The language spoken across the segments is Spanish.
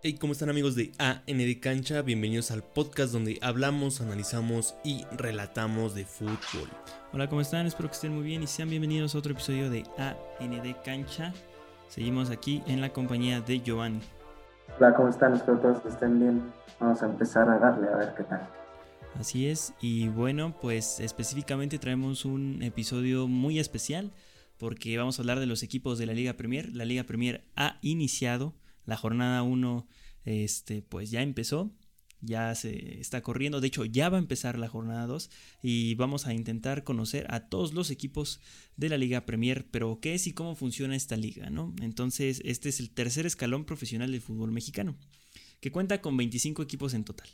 Hey, ¿cómo están amigos de AND Cancha? Bienvenidos al podcast donde hablamos, analizamos y relatamos de fútbol. Hola, ¿cómo están? Espero que estén muy bien y sean bienvenidos a otro episodio de AND Cancha. Seguimos aquí en la compañía de Giovanni. Hola, ¿cómo están? Espero todos que estén bien. Vamos a empezar a darle a ver qué tal. Así es, y bueno, pues específicamente traemos un episodio muy especial porque vamos a hablar de los equipos de la Liga Premier. La Liga Premier ha iniciado, la jornada 1 este, pues ya empezó, ya se está corriendo, de hecho ya va a empezar la jornada 2 y vamos a intentar conocer a todos los equipos de la Liga Premier, pero qué es y cómo funciona esta liga, ¿no? Entonces, este es el tercer escalón profesional del fútbol mexicano, que cuenta con 25 equipos en total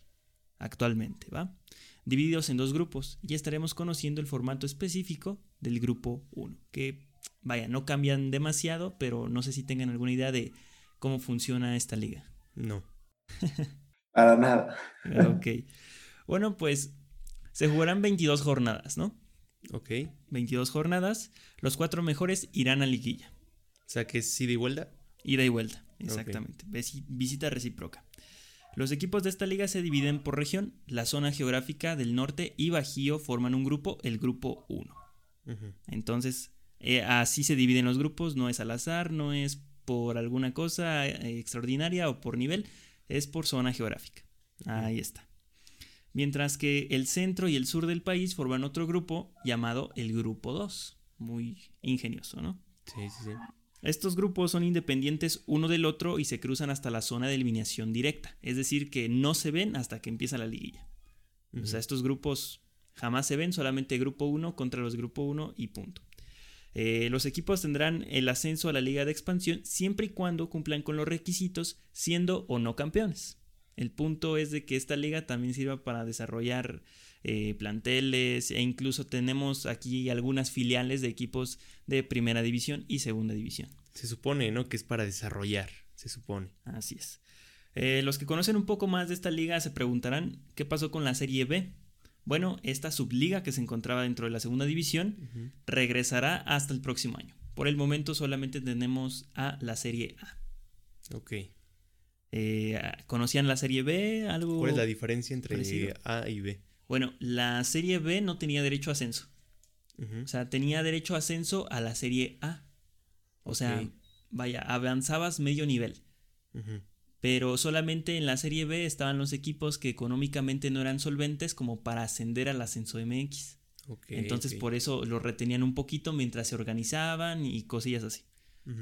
actualmente, ¿va? Divididos en dos grupos. Ya estaremos conociendo el formato específico del grupo 1, que vaya, no cambian demasiado, pero no sé si tengan alguna idea de cómo funciona esta liga. No. Para nada. ok. Bueno, pues se jugarán 22 jornadas, ¿no? Ok. 22 jornadas. Los cuatro mejores irán a liguilla. O sea que es ida y vuelta. Ida y vuelta, exactamente. Visita recíproca. Los equipos de esta liga se dividen por región. La zona geográfica del norte y Bajío forman un grupo, el grupo 1. Entonces, eh, así se dividen los grupos, no es al azar, no es por alguna cosa eh, extraordinaria o por nivel, es por zona geográfica. Ahí está. Mientras que el centro y el sur del país forman otro grupo llamado el grupo 2. Muy ingenioso, ¿no? Sí, sí, sí. Estos grupos son independientes uno del otro y se cruzan hasta la zona de eliminación directa, es decir, que no se ven hasta que empieza la liguilla. O sea, estos grupos jamás se ven, solamente grupo 1 contra los grupo 1 y punto. Eh, los equipos tendrán el ascenso a la liga de expansión siempre y cuando cumplan con los requisitos, siendo o no campeones. El punto es de que esta liga también sirva para desarrollar eh, planteles e incluso tenemos aquí algunas filiales de equipos de primera división y segunda división. Se supone, ¿no? Que es para desarrollar, se supone. Así es. Eh, los que conocen un poco más de esta liga se preguntarán qué pasó con la Serie B. Bueno, esta subliga que se encontraba dentro de la segunda división regresará hasta el próximo año. Por el momento solamente tenemos a la Serie A. Ok. Eh, ¿Conocían la Serie B? ¿Algo ¿Cuál es la diferencia entre parecido? A y B? Bueno, la Serie B no tenía derecho a ascenso. O sea, tenía derecho a ascenso a la Serie A. O sea, vaya, avanzabas medio nivel. Ujú. Pero solamente en la Serie B estaban los equipos que económicamente no eran solventes como para ascender al ascenso MX. Entonces por eso lo retenían un poquito mientras se organizaban y cosillas así.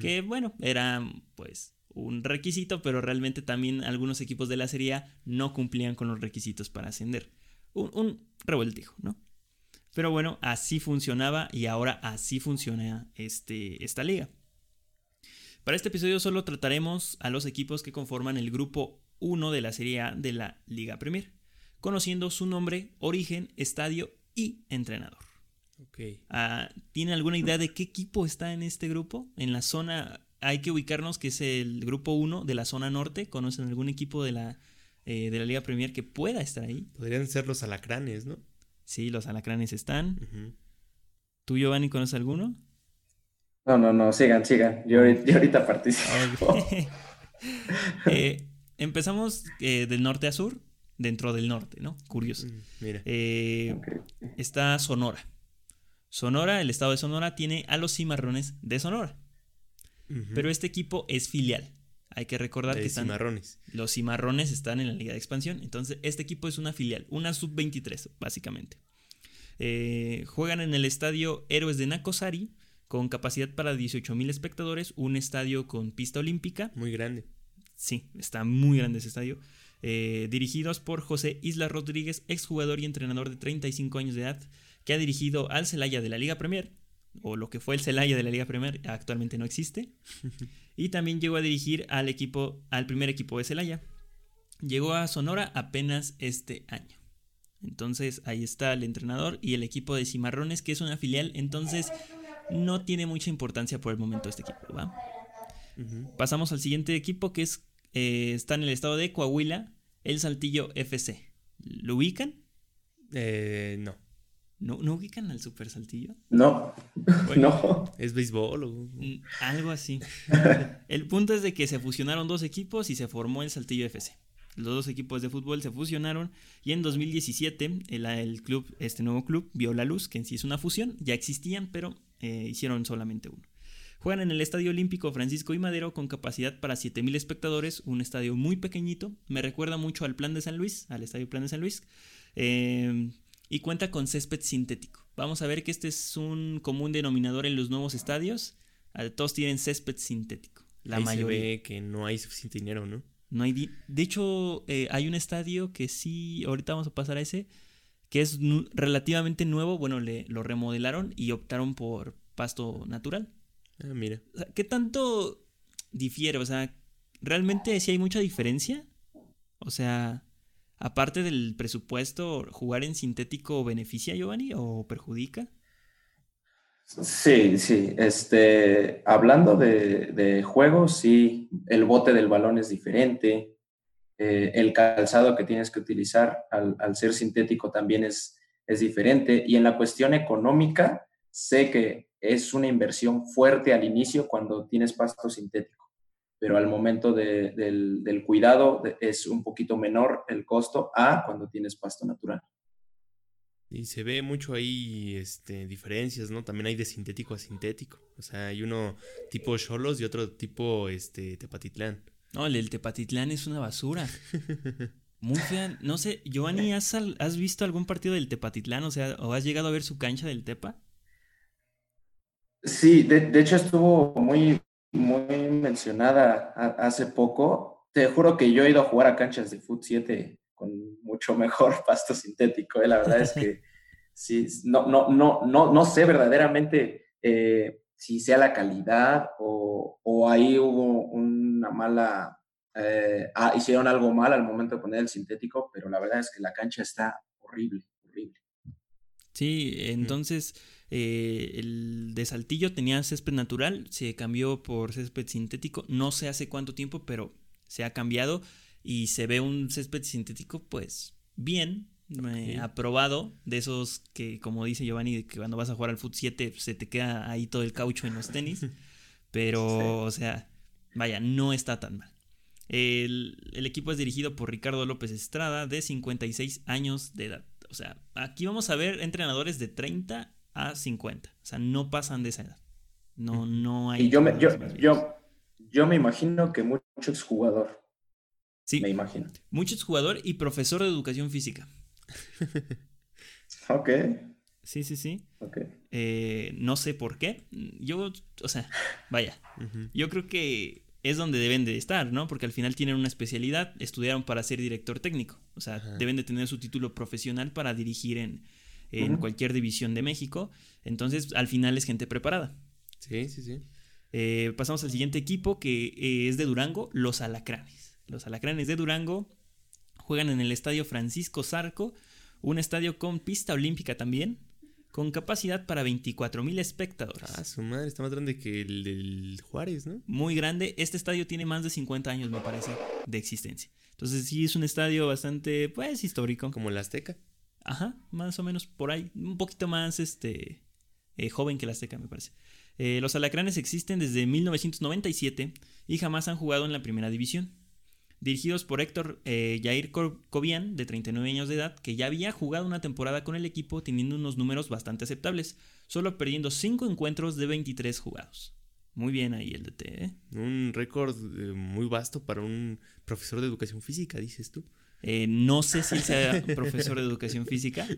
Que bueno, era pues un requisito, pero realmente también algunos equipos de la Serie A no cumplían con los requisitos para ascender. Un, un ¿no? Pero bueno, así funcionaba y ahora así funciona este, esta liga. Para este episodio solo trataremos a los equipos que conforman el grupo 1 de la Serie A de la Liga Premier, conociendo su nombre, origen, estadio y entrenador. Ok. Ah, ¿Tiene alguna idea de qué equipo está en este grupo? En la zona, hay que ubicarnos que es el grupo 1 de la zona norte. ¿Conocen algún equipo de la, eh, de la Liga Premier que pueda estar ahí? Podrían ser los alacranes, ¿no? Sí, los alacranes están. Ujú. ¿Tú, Giovanni, conoces alguno? No, no, no, sigan, sigan. Yo, ahorita- yo ahorita participo. Ok. Eh, empezamos eh, del norte a sur, dentro del norte, ¿no? Curioso. Mm, Mira. Eh, está Sonora. Sonora, el estado de Sonora, tiene a los cimarrones de Sonora. Pero este equipo es filial. Hay que recordar que están, cimarrones. los cimarrones están en la liga de expansión. Entonces, este equipo es una filial, una sub-23, básicamente. Eh, juegan en el estadio Héroes de Nacosari, con capacidad para 18.000 espectadores, un estadio con pista olímpica. Muy grande. Sí, está muy grande ese estadio. Eh, dirigidos por José Isla Rodríguez, exjugador y entrenador de 35 años de edad, que ha dirigido al Celaya de la Liga Premier, o lo que fue el Celaya de la Liga Premier, actualmente no existe. y también llegó a dirigir al equipo, al primer equipo de Celaya. Llegó a Sonora apenas este año. Entonces ahí está el entrenador y el equipo de Cimarrones, que es una filial, entonces no tiene mucha importancia por el momento este equipo, ¿va? Pasamos al siguiente equipo que es eh, está en el estado de Coahuila, el Saltillo FC. ¿Lo ubican? Eh, no. ¿No, ¿No ubican al Super Saltillo? No, no. ¿Es béisbol o...? Algo así. El punto es de que se fusionaron dos equipos y se formó el Saltillo FC. Los dos equipos de fútbol se fusionaron y en 2017 el, el club, este nuevo club vio la luz, que en sí es una fusión, ya existían, pero eh, hicieron solamente uno. Juegan en el Estadio Olímpico Francisco y Madero con capacidad para 7.000 espectadores, un estadio muy pequeñito, me recuerda mucho al Plan de San Luis, al Estadio Plan de San Luis, eh, y cuenta con césped sintético. Vamos a ver que este es un común denominador en los nuevos estadios, Ah, todos tienen césped sintético, la Ahí mayoría. se ve que no hay suficiente dinero, ¿no? No hay de hecho, eh, hay un estadio que sí, ahorita vamos a pasar a ese, que es nu- relativamente nuevo. Bueno, le, lo remodelaron y optaron por pasto natural. Ah, mira. O sea, ¿qué tanto difiere? O sea, ¿realmente sí hay mucha diferencia? O sea, aparte del presupuesto, ¿jugar en sintético beneficia, Giovanni, o perjudica? Sí, sí. Este, hablando de, de juegos, sí, el bote del balón es diferente. Eh, el calzado que tienes que utilizar al, al ser sintético también es, es diferente. Y en la cuestión económica, sé que es una inversión fuerte al inicio cuando tienes pasto sintético, pero al momento de- del, del cuidado es un poquito menor el costo a cuando tienes pasto natural. Y se ve mucho ahí este, diferencias, ¿no? También hay de sintético a sintético. O sea, hay uno tipo Cholos y otro tipo este, Tepatitlán. No, el Tepatitlán es una basura. Muy fea. No sé, Giovanni, ¿has, ¿has visto algún partido del Tepatitlán? O sea, ¿o has llegado a ver su cancha del Tepa? Sí, de, de hecho estuvo muy, muy mencionada a- hace poco. Te juro que yo he ido a jugar a canchas de Foot 7 con mucho mejor pasto sintético. eh. La verdad es que sí, no, no, no, no, no sé verdaderamente eh, si sea la calidad o, o ahí hubo una mala, eh, ah, hicieron algo mal al momento de poner el sintético, pero la verdad es que la cancha está horrible, horrible. Sí, entonces eh, el de Saltillo tenía césped natural, se cambió por césped sintético. No sé hace cuánto tiempo, pero se ha cambiado y se ve un césped sintético, pues bien, eh, Ok. aprobado. De esos que, como dice Giovanni, de que cuando vas a jugar al Foot 7 se te queda ahí todo el caucho en los tenis. Pero, Sí. o sea, vaya, no está tan mal. El, el equipo es dirigido por Ricardo López Estrada, de 56 años de edad. O sea, aquí vamos a ver entrenadores de 30 a 50. O sea, no pasan de esa edad. No, no hay. Y yo me, yo, yo, yo me imagino que mucho exjugador, Sí, me imagino. mucho exjugador y profesor de educación física. Ok, Sí, sí, sí. ok. Eh, no sé por qué. Yo, o sea, vaya. Yo creo que es donde deben de estar, ¿no? Porque al final tienen una especialidad, estudiaron para ser director técnico. O sea, deben de tener su título profesional para dirigir en, en cualquier división de México. Entonces, al final es gente preparada. Sí, sí, sí. Eh, pasamos al siguiente equipo que eh, es de Durango, los Alacranes. Los Alacranes de Durango juegan en el Estadio Francisco Zarco, un estadio con pista olímpica también, con capacidad para 24 mil espectadores. Ah, su madre está más grande que el del Juárez, ¿no? Muy grande. Este estadio tiene más de 50 años, me parece, de existencia. Entonces sí es un estadio bastante, pues, histórico. Como el Azteca. Ajá, más o menos por ahí. Un poquito más, este, eh, joven que la Azteca, me parece. Eh, los alacranes existen desde 1997 y jamás han jugado en la primera división. Dirigidos por Héctor eh, Jair Cor- Cobian, de 39 años de edad, que ya había jugado una temporada con el equipo teniendo unos números bastante aceptables, solo perdiendo 5 encuentros de 23 jugados. Muy bien ahí el DT, ¿eh? Un récord eh, muy vasto para un profesor de educación física, dices tú. Eh, no sé si sea profesor de educación física.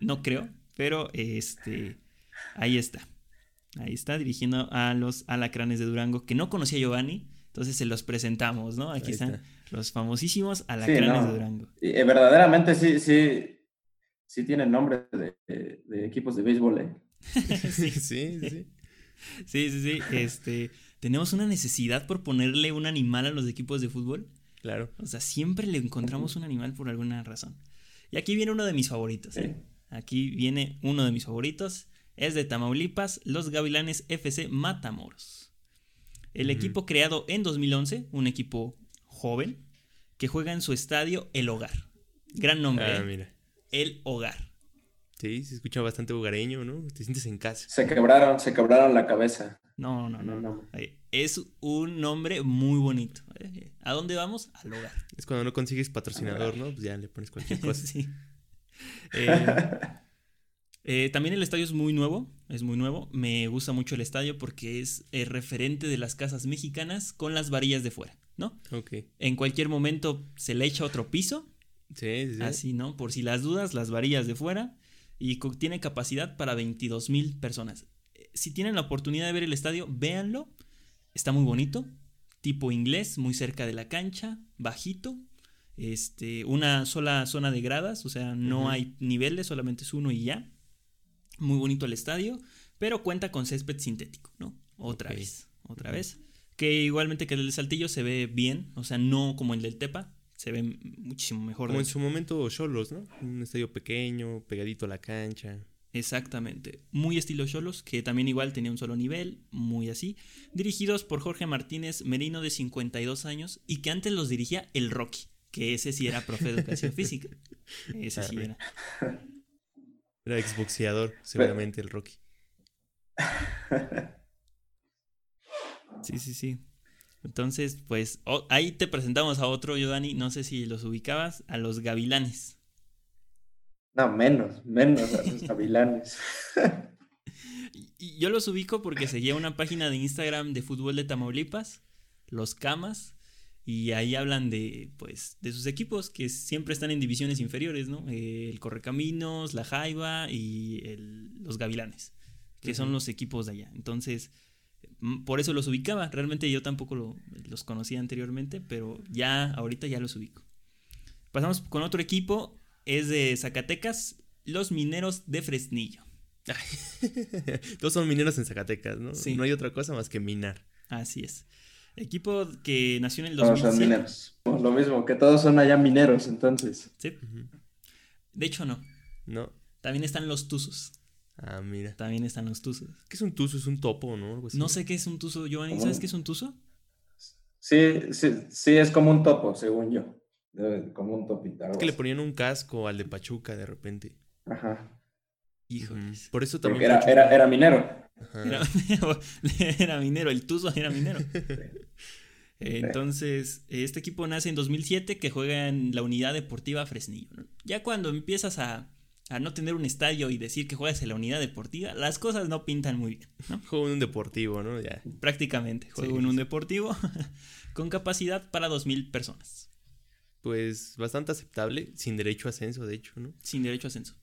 No creo, pero este ahí está. Ahí está dirigiendo a los alacranes de Durango que no conocía Giovanni, entonces se los presentamos, ¿no? Aquí están está. los famosísimos alacranes no. de Durango. Y, eh, verdaderamente sí, sí, sí tienen nombre de, de- de equipos de béisbol, ¿eh? sí, sí, sí. Sí, sí, sí. Este, tenemos una necesidad por ponerle un animal a los equipos de fútbol. Claro. O sea, siempre le encontramos un animal por alguna razón. Y aquí viene uno de mis favoritos. ¿eh? Aquí viene uno de mis favoritos. Es de Tamaulipas, los Gavilanes FC Matamoros. El equipo creado en 2011, un equipo joven, que juega en su estadio El Hogar. Gran nombre. Ah, ¿eh? mira. El Hogar. Sí, se escucha bastante hogareño, ¿no? Te sientes en casa. Se quebraron, se quebraron la cabeza. No, no, no. No, no. Es un nombre muy bonito. Eh, ¿A dónde vamos? Al hogar. Es cuando no consigues patrocinador, ¿no? Pues ya le pones cualquier cosa. Sí. Eh, eh, también el estadio es muy nuevo, es muy nuevo. Me gusta mucho el estadio porque es el referente de las casas mexicanas con las varillas de fuera, ¿no? Ok. En cualquier momento se le echa otro piso, Sí, sí, sí. así, ¿no? Por si las dudas, las varillas de fuera. Y tiene capacidad para 22 mil personas. Eh, Si tienen la oportunidad de ver el estadio, véanlo. Está muy bonito. Tipo inglés, muy cerca de la cancha, bajito. Este, una sola zona de gradas, o sea, no hay niveles, solamente es uno y ya. Muy bonito el estadio, pero cuenta con césped sintético, ¿no? Otra vez, otra vez. Que igualmente que el del Saltillo se ve bien, o sea, no como el del Tepa, se ve muchísimo mejor. Como en su momento Cholos, ¿no? Un estadio pequeño, pegadito a la cancha. Exactamente. Muy estilo Cholos, que también igual tenía un solo nivel, muy así. Dirigidos por Jorge Martínez Merino, de 52 años, y que antes los dirigía el Rocky, que ese sí era profe de educación física. Ese sí era. Era exboxeador, seguramente, el Rocky. Sí, sí, sí. Entonces, pues ahí te presentamos a otro, yo, Dani, no sé si los ubicabas, a los Gavilanes. No, menos, menos a los gavilanes. Y- Y yo los ubico porque seguía una página de Instagram de fútbol de Tamaulipas, los Camas, y ahí hablan de, pues, de sus equipos que siempre están en divisiones inferiores, ¿no? Eh, el Correcaminos, la Jaiba y el- los Gavilanes, que son los equipos de allá. Entonces, mm, por eso los ubicaba. Realmente yo tampoco lo- los conocía anteriormente, pero ya, ahorita ya los ubico. Pasamos con otro equipo, es de Zacatecas, los Mineros de Fresnillo. Todos son mineros en Zacatecas, ¿no? Sí. No hay otra cosa más que minar. Así es. Equipo que nació en el Todos son 2007. mineros. Lo mismo, que todos son allá mineros, entonces. Sí. De hecho, no. No. También están los Tuzos. Ah, mira. También están los Tuzos. ¿Qué es un tuzo? ¿Es un topo, no? Algo así. No sé qué es un Tuzo, Giovanni. ¿Cómo? ¿Sabes qué es un Tuzo? Sí, sí, sí, es como un topo, según yo. Como un topito. Es que le ponían un casco al de Pachuca de repente. Ajá. Híjoles. Por eso también. Porque era, era, era minero. Era, era minero, el Tuzo era minero. Entonces, este equipo nace en 2007 que juega en la unidad deportiva Fresnillo. ¿no? Ya cuando empiezas a, a no tener un estadio y decir que juegas en la unidad deportiva, las cosas no pintan muy bien. ¿no? Juego en un deportivo, ¿no? Ya. Prácticamente. Juego Sí, en un deportivo con capacidad para 2.000 personas. Pues bastante aceptable, sin derecho a ascenso, de hecho, ¿no? Sin derecho a ascenso.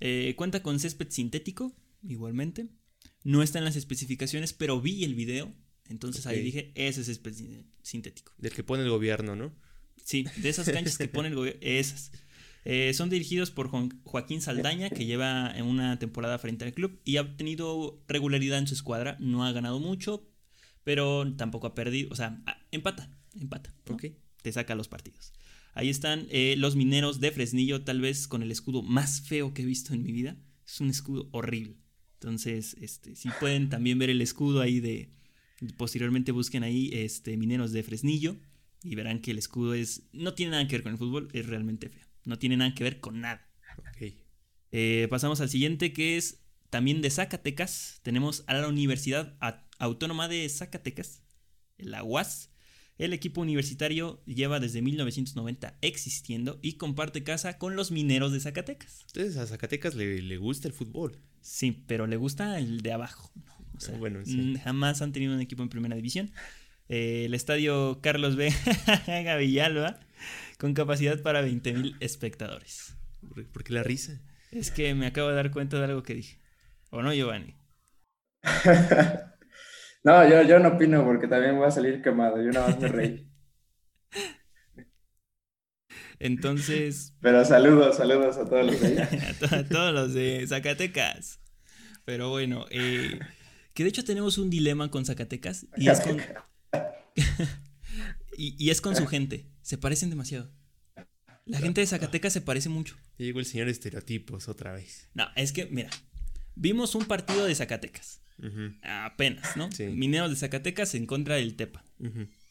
Eh, cuenta con césped sintético, igualmente. No está en las especificaciones, pero vi el video. Entonces ahí dije, ese es sintético. Del que pone el gobierno, ¿no? Sí, de esas canchas que pone el gobierno, esas. Eh, son dirigidos por Joaquín Saldaña, que lleva en una temporada frente al club y ha tenido regularidad en su escuadra. No ha ganado mucho, pero tampoco ha perdido. O sea, ah, empata, empata. ¿no? Ok. Te saca los partidos. Ahí están eh, los mineros de Fresnillo, tal vez con el escudo más feo que he visto en mi vida. Es un escudo horrible. Entonces, este, si pueden también ver el escudo ahí de. Posteriormente busquen ahí este, mineros de Fresnillo y verán que el escudo es. No tiene nada que ver con el fútbol, es realmente feo. No tiene nada que ver con nada. Ok. Eh, pasamos al siguiente que es también de Zacatecas. Tenemos a la Universidad Autónoma de Zacatecas, la UAS. El equipo universitario lleva desde 1990 existiendo y comparte casa con los mineros de Zacatecas. Entonces a Zacatecas le, le gusta el fútbol. Sí, pero le gusta el de abajo. ¿no? O sea, Bueno, sí. mm, jamás han tenido un equipo en primera división. Eh, el estadio Carlos B. Villalba, con capacidad para 20.000 espectadores. ¿Por por qué la risa? Es que me acabo de dar cuenta de algo que dije. ¿O no, Giovanni? no, yo, yo no opino porque también voy a salir quemado. Yo nada más me reí. Entonces, Pero saludos, saludos a todos los de a, to- a todos los de Zacatecas. Pero bueno, eh, que de hecho tenemos un dilema con Zacatecas y es con, y, y es con su gente. Se parecen demasiado. La gente de Zacatecas se parece mucho. Ya llegó el señor estereotipos otra vez. No, es que, mira, vimos un partido de Zacatecas. Apenas, ¿no? Sí. Mineros de Zacatecas en contra del Tepa.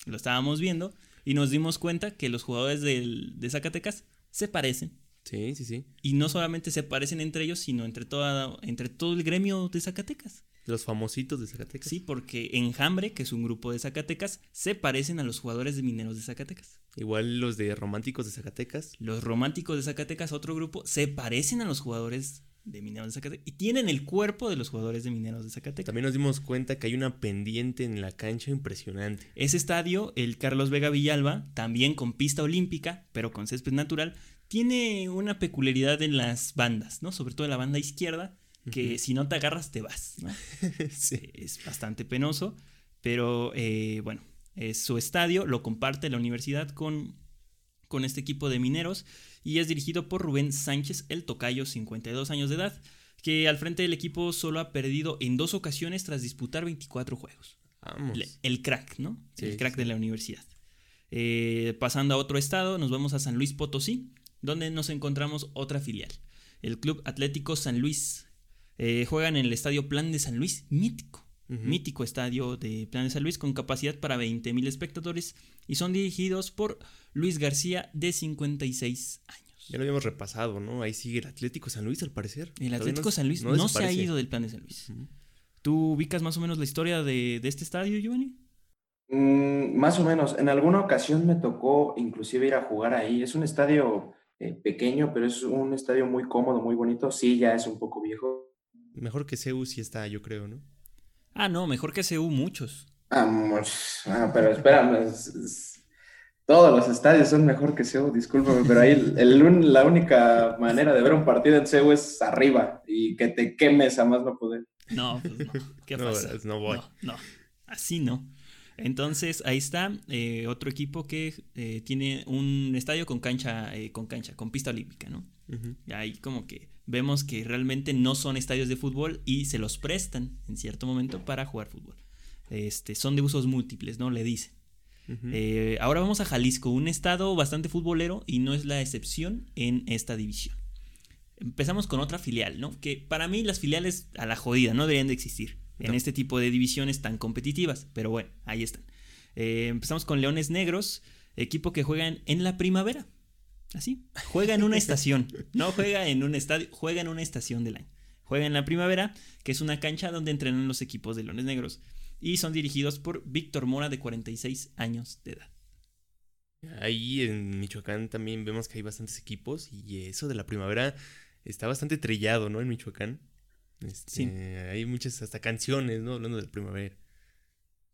Lo estábamos viendo y nos dimos cuenta que los jugadores del- de Zacatecas se parecen Sí, sí, sí. Y no solamente se parecen entre ellos, sino entre, toda, entre todo el gremio de Zacatecas. Los famositos de Zacatecas. Sí, porque Enjambre, que es un grupo de Zacatecas, se parecen a los jugadores de Mineros de Zacatecas. Igual los de Románticos de Zacatecas. Los Románticos de Zacatecas, otro grupo, se parecen a los jugadores de Mineros de Zacatecas y tienen el cuerpo de los jugadores de Mineros de Zacatecas. También nos dimos cuenta que hay una pendiente en la cancha impresionante. Ese estadio, el Carlos Vega Villalba, también con pista olímpica, pero con césped natural, tiene una peculiaridad en las bandas, ¿no? Sobre todo en la banda izquierda, que si no te agarras te vas, ¿no? sí. Es bastante penoso, pero eh, bueno, es su estadio, lo comparte la universidad con, con este equipo de mineros y es dirigido por Rubén Sánchez, el tocayo, 52 años de edad, que al frente del equipo solo ha perdido en dos ocasiones tras disputar 24 juegos. Vamos. El crack, ¿no? Sí, el crack sí. de la universidad. Eh, pasando a otro estado, nos vamos a San Luis Potosí, donde nos encontramos otra filial, el Club Atlético San Luis. Eh, juegan en el Estadio Plan de San Luis, mítico, Mítico estadio de Plan de San Luis con capacidad para 20.000 espectadores y son dirigidos por Luis García de 56 años. Ya lo habíamos repasado, ¿no? Ahí sigue el Atlético San Luis, al parecer. El Atlético no- San Luis no, se ha ido del Plan de San Luis. ¿Tú ubicas más o menos la historia de, de este estadio, Giovanni? Mm, más o menos. En alguna ocasión me tocó inclusive ir a jugar ahí. Es un estadio eh, pequeño, pero es un estadio muy cómodo, muy bonito. Sí, ya es un poco viejo. Mejor que Ceú sí está, yo creo, ¿no? Ah, no, mejor que CU muchos. Vamos. Ah, pero espérame. es- es- Todos los estadios son mejor que CEU, discúlpame, pero ahí el- el un- la única manera de ver un partido en CEU es arriba y que te quemes a más no poder. No, pues no. ¿Qué No, pasa? verás, no voy. No, no, así no. Entonces, ahí está eh, otro equipo que eh, tiene un estadio con cancha, eh, con cancha, con pista olímpica, ¿no? Ujú. Y ahí como que vemos que realmente no son estadios de fútbol y se los prestan en cierto momento para jugar fútbol. Este, son de usos múltiples, ¿no? Le dicen. Eh, ahora vamos a Jalisco, un estado bastante futbolero y no es la excepción en esta división. Empezamos con otra filial, ¿no? Que para mí las filiales a la jodida no deberían de existir en No. este tipo de divisiones tan competitivas, pero bueno, ahí están. Eh, empezamos con Leones Negros, equipo que juega en, en la primavera. Así, juega en una estación, no juega en un estadio, juega en una estación del año. Juega en la primavera, que es una cancha donde entrenan los equipos de Leones Negros y son dirigidos por Víctor Mora de 46 años de edad. Ahí en Michoacán también vemos que hay bastantes equipos y eso de la primavera está bastante trillado, ¿no? En Michoacán. Este, Sí. Hay muchas hasta canciones, ¿no? Hablando de la primavera.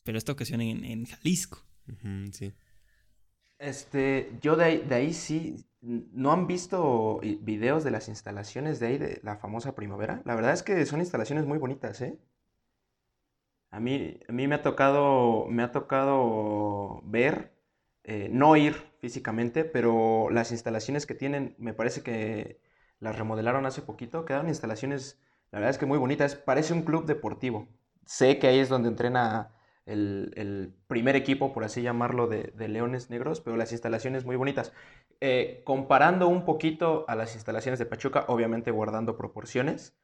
Pero esta ocasión en, en Jalisco. Sí. Este, yo de ahí, de ahí sí, ¿no han visto videos de las instalaciones de ahí, de la famosa primavera? La verdad es que son instalaciones muy bonitas, ¿eh? A mí, a mí me ha tocado, me ha tocado ver, eh, no ir físicamente, pero las instalaciones que tienen, me parece que las remodelaron hace poquito, quedaron instalaciones, la verdad es que muy bonitas, parece un club deportivo. Sé que ahí es donde entrena el, el primer equipo, por así llamarlo, de, de Leones Negros, pero las instalaciones muy bonitas. Eh, comparando un poquito a las instalaciones de Pachuca, obviamente guardando proporciones,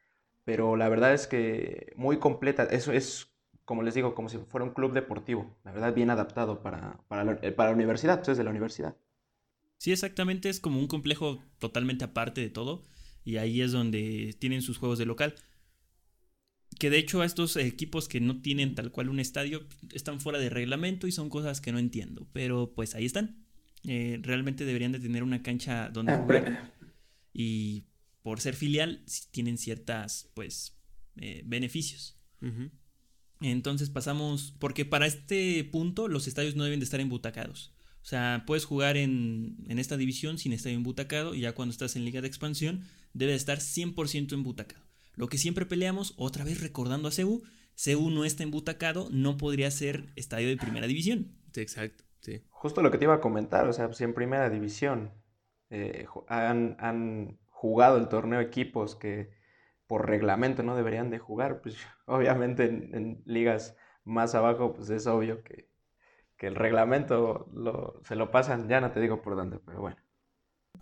pero la verdad es que muy completa. Eso es, como les digo, como si fuera un club deportivo, la verdad bien adaptado para, para, la, eh, para la universidad, pues es de la universidad. Sí, exactamente, es como un complejo totalmente aparte de todo. Y ahí es donde tienen sus juegos de local. Que de hecho a estos equipos que no tienen tal cual un estadio están fuera de reglamento y son cosas que no entiendo. Pero pues ahí están. Eh, realmente deberían de tener una cancha donde Ah, jugar. Y por ser filial tienen ciertas pues eh, beneficios. Entonces pasamos, porque para este punto los estadios no deben de estar embutacados. O sea, puedes jugar en, en esta división sin estadio embutacado y ya cuando estás en liga de expansión debe de estar 100% embutacado. Lo que siempre peleamos, otra vez recordando a CU, CU no está embutacado, no podría ser estadio de primera división. Sí, exacto, sí. Justo lo que te iba a comentar, o sea, pues en primera división eh, han, han jugado el torneo equipos que por reglamento no deberían de jugar, pues obviamente en, en ligas más abajo, pues es obvio que, que el reglamento lo, se lo pasan, ya no te digo por dónde, pero bueno.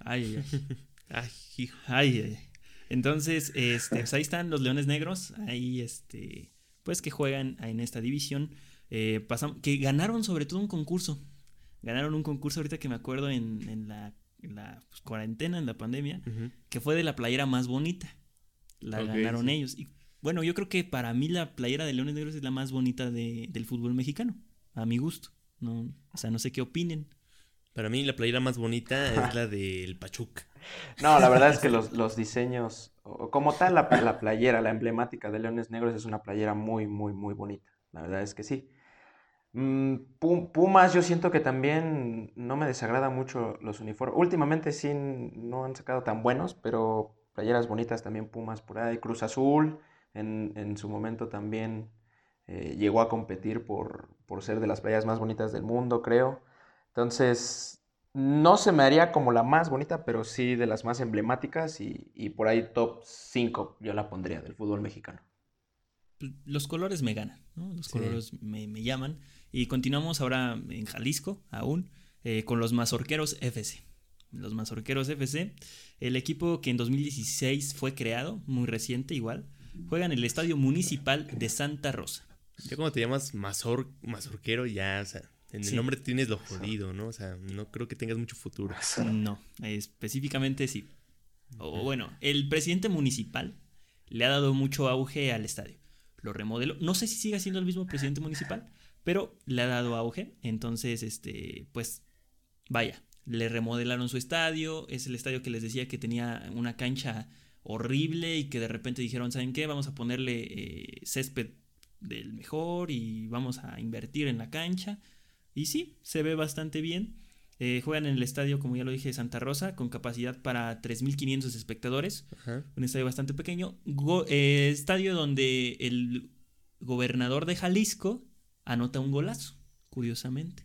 Ay, ay, ay. Ay, hijo. Ay, ay. Entonces, este, pues ahí están los Leones Negros, ahí este, pues que juegan en esta división, eh, que ganaron sobre todo un concurso, ganaron un concurso ahorita que me acuerdo en, en la la pues, cuarentena, en la pandemia, que fue de la playera más bonita. La ganaron ellos. Y bueno, yo creo que para mí la playera de Leones Negros es la más bonita del fútbol mexicano, a mi gusto. No, o sea, no sé qué opinen. Para mí la playera más bonita es la del Pachuca. No, la verdad es que los, los diseños, como tal la, la, playera, la emblemática de Leones Negros es una playera muy, muy, muy bonita. La verdad es que sí. Mm, Pumas, yo siento que también no me desagrada mucho los uniformes. Últimamente sí no han sacado tan buenos, pero playeras bonitas también Pumas por ahí. Cruz Azul en, su momento también eh, llegó a competir por, por ser de las playas más bonitas del mundo, creo. Entonces, no se me haría como la más bonita, pero sí de las más emblemáticas y, por ahí top 5 yo la pondría del fútbol mexicano. Los colores me ganan, Los colores me, llaman. Y continuamos ahora en Jalisco, aún, eh, con los Mazorqueros FC. Los Mazorqueros FC, el equipo que en 2016 fue creado, muy reciente igual, juega en el Estadio Municipal de Santa Rosa. Ya como te llamas mazor, mazorquero, ya, o sea, en el nombre tienes lo jodido, ¿no? O sea, no creo que tengas mucho futuro. No, específicamente sí. O bueno, el presidente municipal le ha dado mucho auge al estadio. Lo remodeló. No sé si sigue siendo el mismo presidente municipal, pero le ha dado auge. Entonces, este, pues, vaya, le remodelaron su estadio. Es el estadio que les decía que tenía una cancha horrible y que de repente dijeron, ¿saben qué? Vamos a ponerle eh, césped del mejor y vamos a invertir en la cancha. Y sí, se ve bastante bien. Eh, juegan en el estadio, como ya lo dije, de Santa Rosa, con capacidad para 3.500 espectadores. Un estadio bastante pequeño. Eh, estadio donde el gobernador de Jalisco anota un golazo, curiosamente.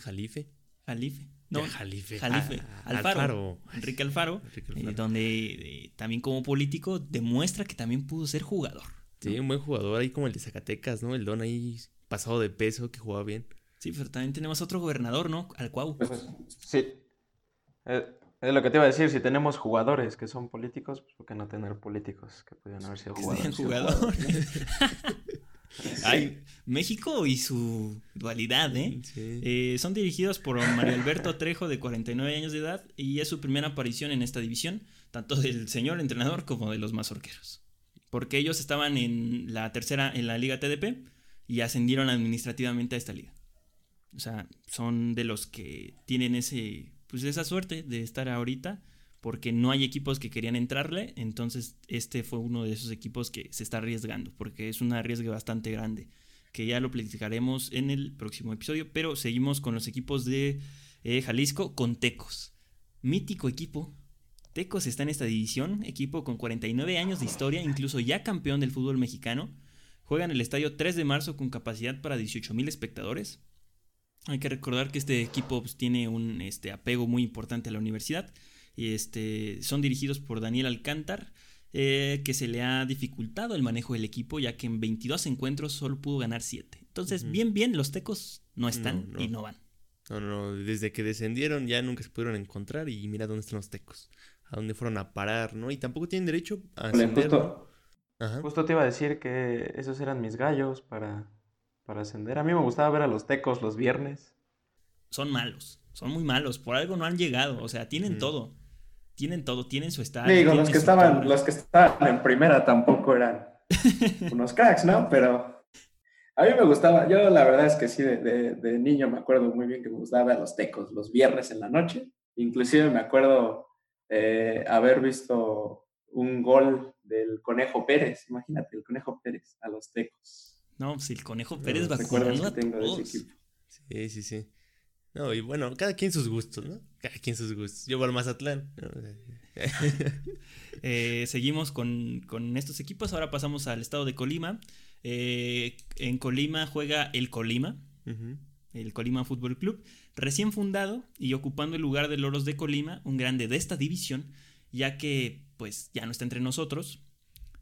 Jalife. Jalife. No, Jalife. Jalife. Ah, Alfaro, Enrique Alfaro. Eh, donde también como político demuestra que también pudo ser jugador. Sí, un buen jugador ahí como el de Zacatecas, ¿no? El don ahí pasado de peso que jugaba bien. Sí, pero también tenemos otro gobernador, ¿no? Al Cuau. Pues, sí. Eh, es lo que te iba a decir, si tenemos jugadores que son políticos, pues ¿por qué no tener políticos que pudieran haber sido jugadores? jugadores. Ay, México y su dualidad, ¿eh? ¿eh? Son dirigidos por Mario Alberto Trejo, de 49 años de edad, y es su primera aparición en esta división, tanto del señor entrenador como de los mazorqueros. Porque ellos estaban en la tercera, en la Liga TDP, y ascendieron administrativamente a esta liga. O sea, son de los que tienen ese, pues esa suerte de estar ahorita, porque no hay equipos que querían entrarle, entonces este fue uno de esos equipos que se está arriesgando, porque es un arriesgue bastante grande, que ya lo platicaremos en el próximo episodio, pero seguimos con los equipos de eh, Jalisco con Tecos. Mítico equipo. Tecos está en esta división, equipo con 49 años de historia, incluso ya campeón del fútbol mexicano. Juega en el estadio 3 de marzo con capacidad para 18 mil espectadores. Hay que recordar que este equipo pues, tiene un este, apego muy importante a la universidad. Y este, son dirigidos por Daniel Alcántar, eh, que se le ha dificultado el manejo del equipo, ya que en 22 encuentros solo pudo ganar 7. Entonces, bien, bien, los tecos no están y no van. No, no, desde que descendieron ya nunca se pudieron encontrar y mira dónde están los tecos, a dónde fueron a parar, ¿no? Y tampoco tienen derecho a ascender. justo te iba a decir que esos eran mis gallos para para ascender. A mí me gustaba ver a los tecos los viernes. Son malos, son muy malos, por algo no han llegado, o sea, tienen todo. Tienen todo, tienen su estadio. Digo, los que estaban, los que estaban en primera tampoco eran unos cracks, ¿no? Pero a mí me gustaba, yo la verdad es que sí, de, niño me acuerdo muy bien que me gustaba ver a los tecos los viernes en la noche. Inclusive me acuerdo eh, haber visto un gol del Conejo Pérez, imagínate, el Conejo Pérez a los tecos. No, si el Conejo Pérez va a todos. Sí, sí, sí. No, y bueno, cada quien sus gustos, ¿no? Cada quien sus gustos. Yo voy al Mazatlán. Eh, seguimos con, estos equipos. Ahora pasamos al estado de Colima. Eh, en Colima juega el Colima, el Colima Fútbol Club, recién fundado y ocupando el lugar de Loros de Colima, un grande de esta división, ya que pues ya no está entre nosotros.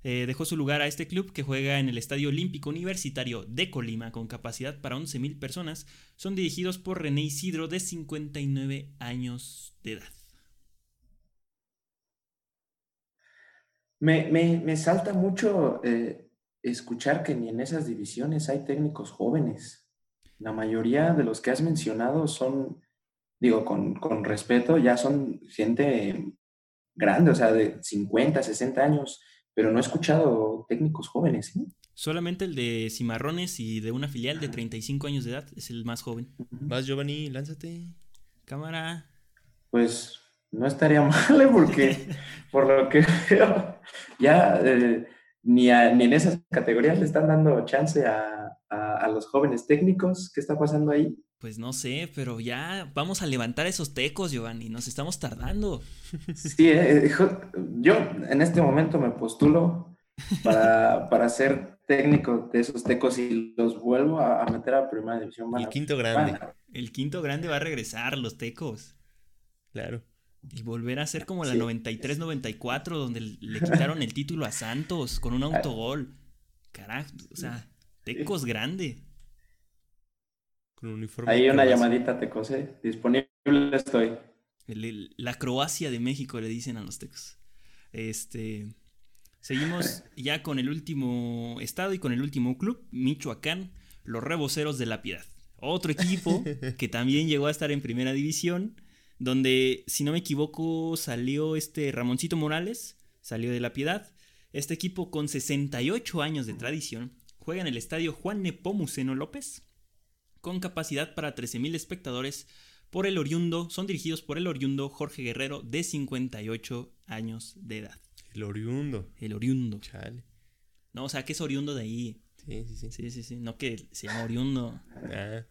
Eh, dejó su lugar a este club que juega en el Estadio Olímpico Universitario de Colima con capacidad para 11.000 personas. Son dirigidos por René Isidro de 59 años de edad. Me, salta mucho eh, escuchar que ni en esas divisiones hay técnicos jóvenes. La mayoría de los que has mencionado son digo, con, con respeto, ya son gente grande, o sea, de 50, 60 años, pero no he escuchado técnicos jóvenes. ¿eh? Solamente el de Cimarrones y de una filial de 35 años de edad es el más joven. Vas, Giovanni, lánzate. Cámara. Pues no estaría mal, ¿eh? porque por lo que veo, ya eh, ni, ni en esas categorías le están dando chance a, a, los jóvenes técnicos. ¿Qué está pasando ahí? Pues no sé, pero ya vamos a levantar esos tecos, Giovanni. Nos estamos tardando. Sí, eh, yo en este momento me postulo para, para ser técnico de esos tecos y los vuelvo a, meter a primera división. el quinto grande. El quinto grande va a regresar, los tecos. Claro. Y volver a ser como la 93-94, donde le quitaron el título a Santos con un autogol. Carajo, o sea, Tecos grande. Con uniforme. Ahí una llamadita, Tecos, ¿eh? Disponible estoy. la Croacia de México le dicen a los Tecos. Este. Seguimos ya con el último estado y con el último club, Michoacán, los Reboceros de la Piedad. Otro equipo que también llegó a estar en primera división, donde, si no me equivoco, salió este Ramoncito Morales, salió de la Piedad. Este equipo con 68 años de tradición juega en el estadio Juan Nepomuceno López, con capacidad para 13.000 espectadores por el oriundo, son dirigidos por el oriundo Jorge Guerrero de 58 años de edad. El oriundo. El oriundo. Chale. No, o sea, que es oriundo de ahí. Sí, sí, sí. Sí, sí, sí. No que se llama oriundo. Ah.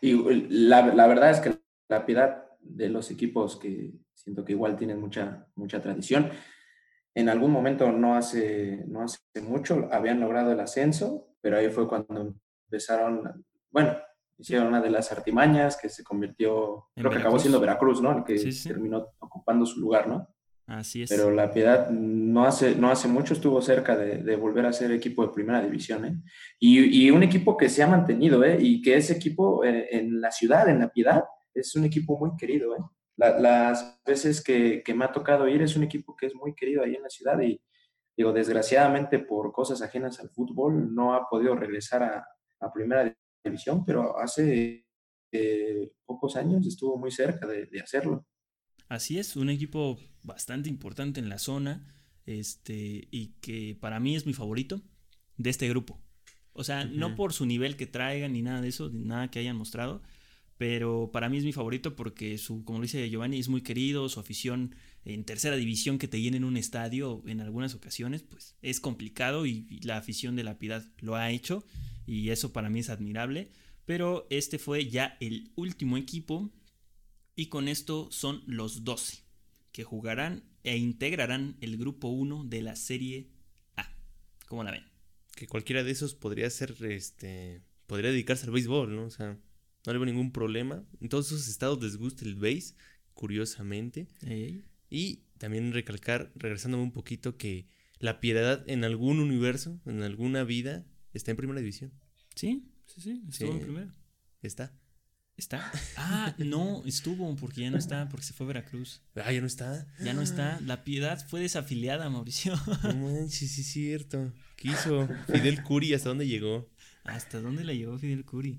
Y la, la, verdad es que la piedad de los equipos que siento que igual tienen mucha, mucha tradición. En algún momento, no hace, no hace mucho, habían logrado el ascenso, pero ahí fue cuando empezaron, bueno, hicieron una de las artimañas que se convirtió, creo que acabó siendo Veracruz, ¿no? El que terminó ocupando su lugar, ¿no? Así es. Pero la Piedad no hace, no hace mucho estuvo cerca de, volver a ser equipo de primera división, ¿eh? Y, un equipo que se ha mantenido, ¿eh? Y que ese equipo eh, en la ciudad, en la Piedad, es un equipo muy querido, ¿eh? Las veces que, que, me ha tocado ir es un equipo que es muy querido ahí en la ciudad y digo, desgraciadamente por cosas ajenas al fútbol no ha podido regresar a, a primera división, pero hace eh, pocos años estuvo muy cerca de, hacerlo. Así es, un equipo bastante importante en la zona este, y que para mí es mi favorito de este grupo. O sea, no por su nivel que traigan ni nada de eso, ni nada que hayan mostrado, pero para mí es mi favorito porque su, como dice Giovanni, es muy querido, su afición en tercera división que te llenen un estadio en algunas ocasiones, pues es complicado y, la afición de la Piedad lo ha hecho y eso para mí es admirable, pero este fue ya el último equipo y con esto son los 12 que jugarán e integrarán el grupo 1 de la Serie A. ¿Cómo la ven? Que cualquiera de esos podría ser, este, podría dedicarse al béisbol, ¿no? O sea, no le veo ningún problema. En todos esos estados les gusta el base, curiosamente. Y también recalcar, regresándome un poquito, que la piedad en algún universo, en alguna vida, está en primera división. Sí, sí, sí, estuvo en primera. Está. ¿Está? Ah, no, estuvo, porque ya no está, porque se fue a Veracruz. Ah, ya no está. Ya no está. La Piedad fue desafiliada, Mauricio. No manches, sí es cierto. ¿Qué hizo? Fidel Curi, ¿hasta dónde llegó? ¿Hasta dónde la llevó Fidel Curi?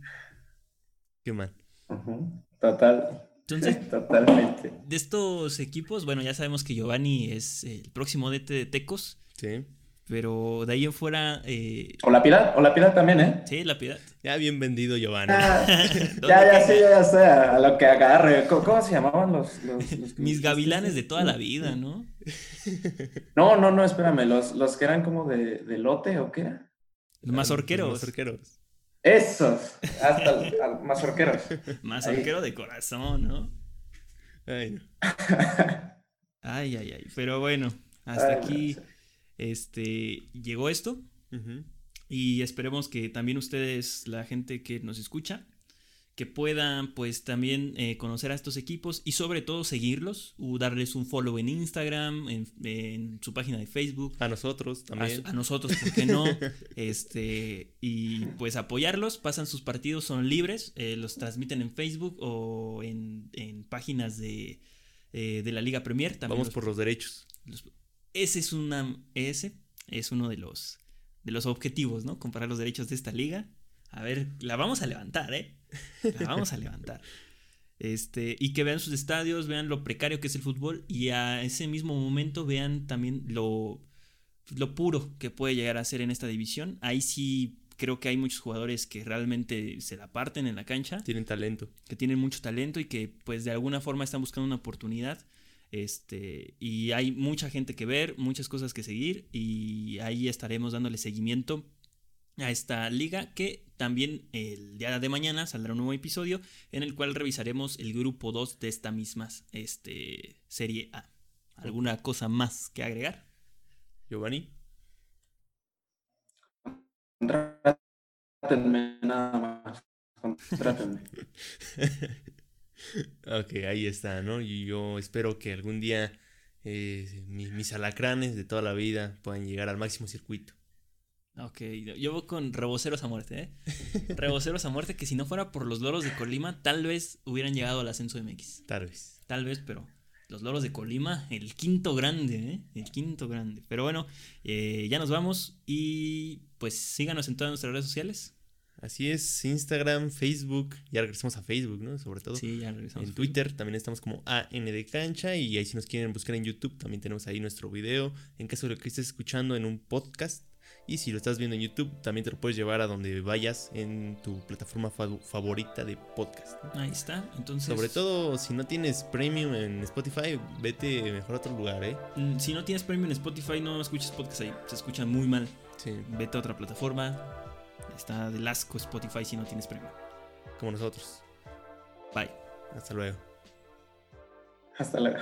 Total. Entonces, totalmente. De estos equipos, bueno, ya sabemos que Giovanni es el próximo DT de Tecos. Sí. Pero de ahí en fuera. Eh... O la Piedad, o la Piedad también, ¿eh? Sí, la Piedad. Ya bien vendido, Giovanni. Ah, ya, ya sé, ya sé, a lo que agarre. ¿Cómo, se llamaban los, los, Mis gavilanes de toda la vida, ¿no? no, no, no, espérame. Los, los que eran como de, de lote o qué era? Los mazorqueros. Los mazorqueros. Esos, hasta más orqueros. Más orquero de corazón, ¿no? Ay, ay, ay, Pero bueno, hasta aquí este, llegó esto. Y esperemos que también ustedes, la gente que nos escucha, que puedan pues también eh, conocer a estos equipos y sobre todo seguirlos o darles un follow en Instagram, en, su página de Facebook. A nosotros también. A, nosotros, ¿por qué no? este, y pues apoyarlos, pasan sus partidos, son libres, eh, los transmiten en Facebook o en, páginas de, eh, de, la Liga Premier. También Vamos por los derechos. ese es una, ese es uno de los, de los objetivos, ¿no? Comparar los derechos de esta liga. A ver, la vamos a levantar, ¿eh? La vamos a levantar. Este, y que vean sus estadios, vean lo precario que es el fútbol y a ese mismo momento vean también lo, lo puro que puede llegar a ser en esta división. Ahí sí creo que hay muchos jugadores que realmente se la parten en la cancha. Tienen talento. Que tienen mucho talento y que pues de alguna forma están buscando una oportunidad. Este, y hay mucha gente que ver, muchas cosas que seguir y ahí estaremos dándole seguimiento a esta liga que también el día de mañana saldrá un nuevo episodio en el cual revisaremos el grupo 2 de esta misma este, serie A. ¿Alguna cosa más que agregar? Giovanni. Contrátenme nada más. Contrátenme. ok, ahí está, ¿no? Y yo espero que algún día eh, mis alacranes de toda la vida puedan llegar al máximo circuito. Ok, yo voy con reboceros a muerte, ¿eh? reboceros a muerte que si no fuera por los loros de Colima, tal vez hubieran llegado al ascenso MX. Tal vez. Tal vez, pero los loros de Colima, el quinto grande, ¿eh? El quinto grande. Pero bueno, eh, ya nos vamos y pues síganos en todas nuestras redes sociales. Así es, Instagram, Facebook, ya regresamos a Facebook, ¿no? Sobre todo. Sí, ya regresamos. En Twitter también estamos como AN de Cancha y ahí si nos quieren buscar en YouTube también tenemos ahí nuestro video. En caso de que estés escuchando en un podcast y si lo estás viendo en YouTube también te lo puedes llevar a donde vayas en tu plataforma favorita de podcast. Ahí está, entonces... Sobre todo si no tienes premium en Spotify, vete mejor a otro lugar, ¿eh? Mm, si no tienes premium en Spotify, no escuches podcast ahí, se escucha muy mal. Sí. Vete a otra plataforma, Está del asco Spotify si no tienes premio. Como nosotros. Bye. Hasta luego. Hasta luego.